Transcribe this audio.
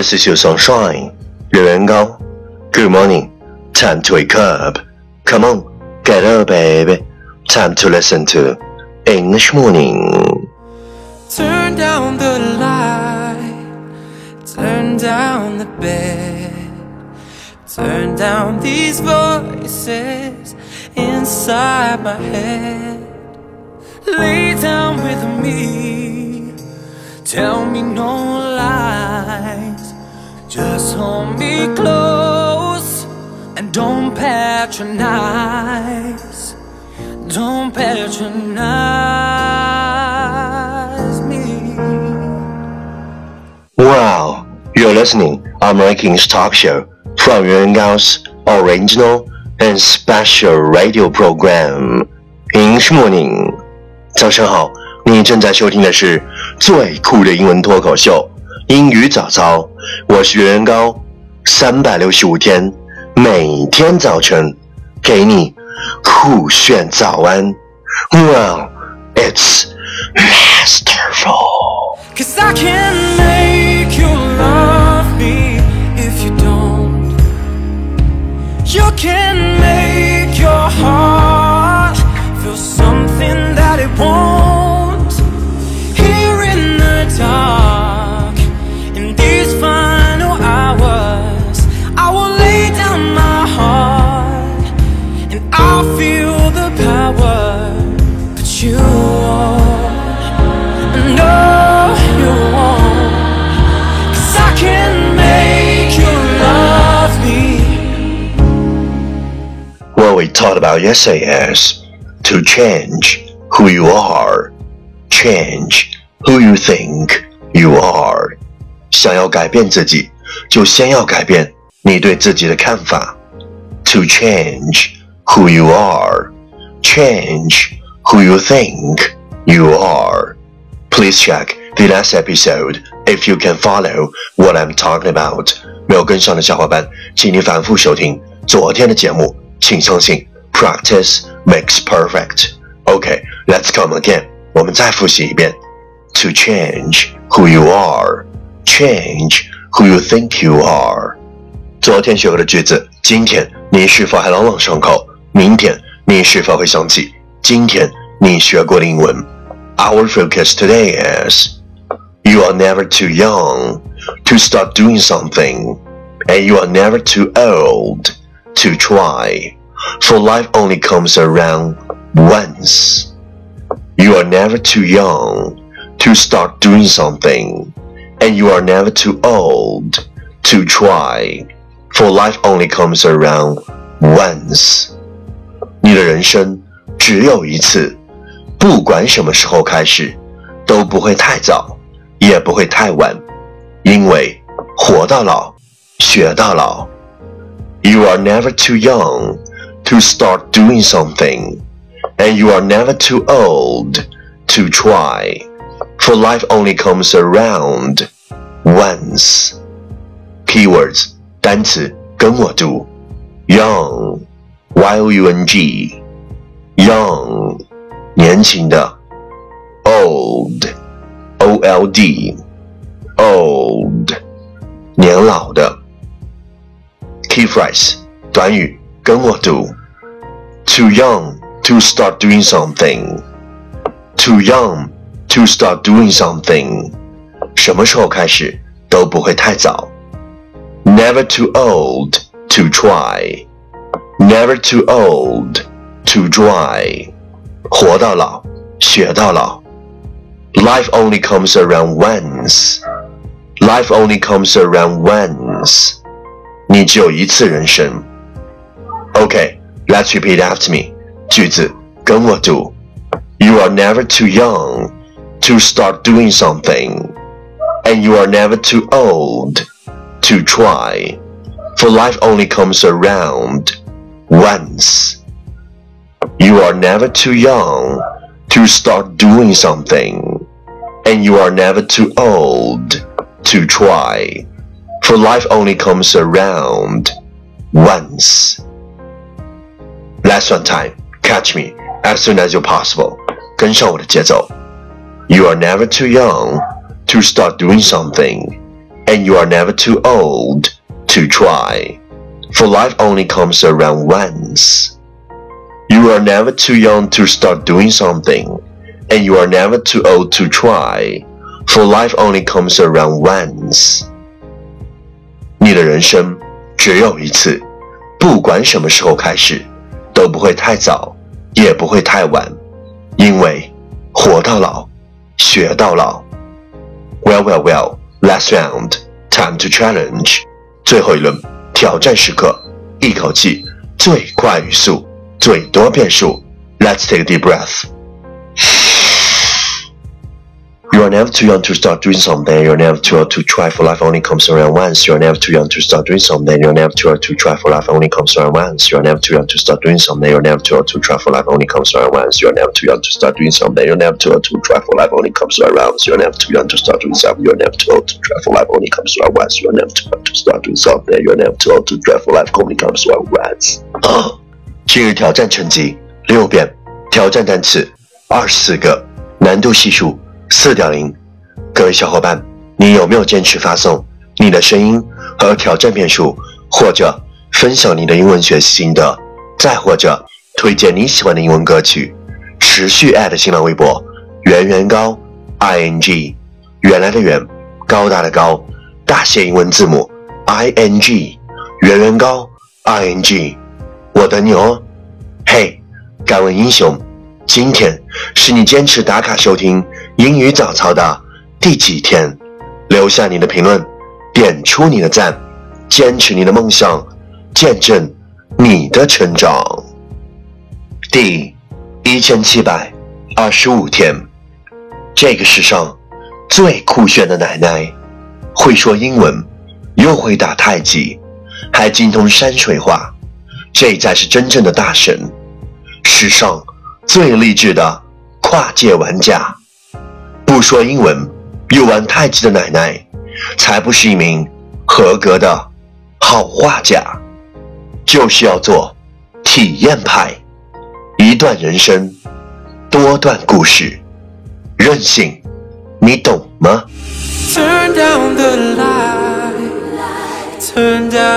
This is your sunshine, Liu Good morning. Time to wake up. Come on, get up, baby. Time to listen to English Morning. Turn down the light. Turn down the bed. Turn down these voices inside my head. Lay down with me. Tell me no lies. just hold me close and don't patronize, don't patronize me. Wow, you're listening American's talk show from Yuan Gao's original and special radio program English Morning. 早上好，你正在收听的是最酷的英文脱口秀 英语早操，我是原高，三百六十五天，每天早晨给你酷炫早安。Well, it's masterful. Cause I can make you love me if you don't. You can make What we talked about yesterday is to change who you are, change who you think you are. 想要改变自己，就先要改变你对自己的看法。To change who you are, change who you think you are. Please check the last episode if you can follow what I'm talking about. 没有跟上的小伙伴，请你反复收听昨天的节目。请相信 ，practice makes perfect. OK, let's come again. 我们再复习一遍。To change who you are, change who you think you are. 昨天学过的句子，今天你是否还朗朗上口？明天你是否会想起今天你学过的英文？Our focus today is you are never too young to start doing something, and you are never too old to try. For life only comes around once. You are never too young to start doing something, and you are never too old to try. For life only comes around once. 你的人生只有一次，不管什么时候开始，都不会太早，也不会太晚，因为活到老，学到老。You are never too young to start doing something, and you are never too old to try. For life only comes around once. Keywords 单词跟我读，young, y o u n g, young 年轻的，old, o l d, old 年老的。Key phrase 短语跟我读 ，too young to start doing something, too young to start doing something，什么时候开始都不会太早。Never too old to try, never too old to try，活到老，学到老。Life only comes around once, life only comes around once。你只有一次人生。Okay, let's repeat after me. 句子跟我读。You are never too young to start doing something, and you are never too old to try. For life only comes around once. You are never too young to start doing something, and you are never too old to try. For life only comes around once. Last one time, catch me as soon as you're possible. 跟上我的节奏。You are never too young to start doing something, and you are never too old to try. For life only comes around once. You are never too young to start doing something, and you are never too old to try. For life only comes around once. 你的人生只有一次，不管什么时候开始， 都不会太早，也不会太晚，因为活到老，学到老。Well, well, well. Last round, time to challenge. 最后一轮挑战时刻，一口气最快语速，最多变数。Let's take a deep breath. You are never too young to start doing something. You're never too old to try, for life only comes around once. You're never too young to start doing something. You're never too old to try, for life only comes around once. You're never too young to start doing something. You're never too old to try, for life only comes around once. You're never too young to start doing something. You're never too old to try, for life only comes around once. You're never too young to start doing something. You're never too old to try, for life only comes around once. You're never too young to start doing something. You're never too old to try, for life only comes around once. 今日挑战成绩六遍，挑战单词二十四个，难度系数 四点零。各位小伙伴，你有没有坚持发送你的声音和挑战遍数，或者分享你的英文学习心得，再或者推荐你喜欢的英文歌曲？持续新浪微博圆圆高 i n g，原来的圆，高大的高，大写英文字母 i n g，圆圆高 i n g，我等你哦。嘿，敢问英雄，今天是你坚持打卡收听英语早操的？第几天？留下你的评论，点出你的赞，坚持你的梦想，见证你的成长。第一千七百二十五天，这个世上最酷炫的奶奶，会说英文，又会打太极，还精通山水画，这才是真正的大神。世上最励志的跨界玩家，不说英文。又玩太极的奶奶，才不是一名合格的好画家，就是要做体验派。一段人生，多段故事，任性，你懂吗？Turn down the light, turn down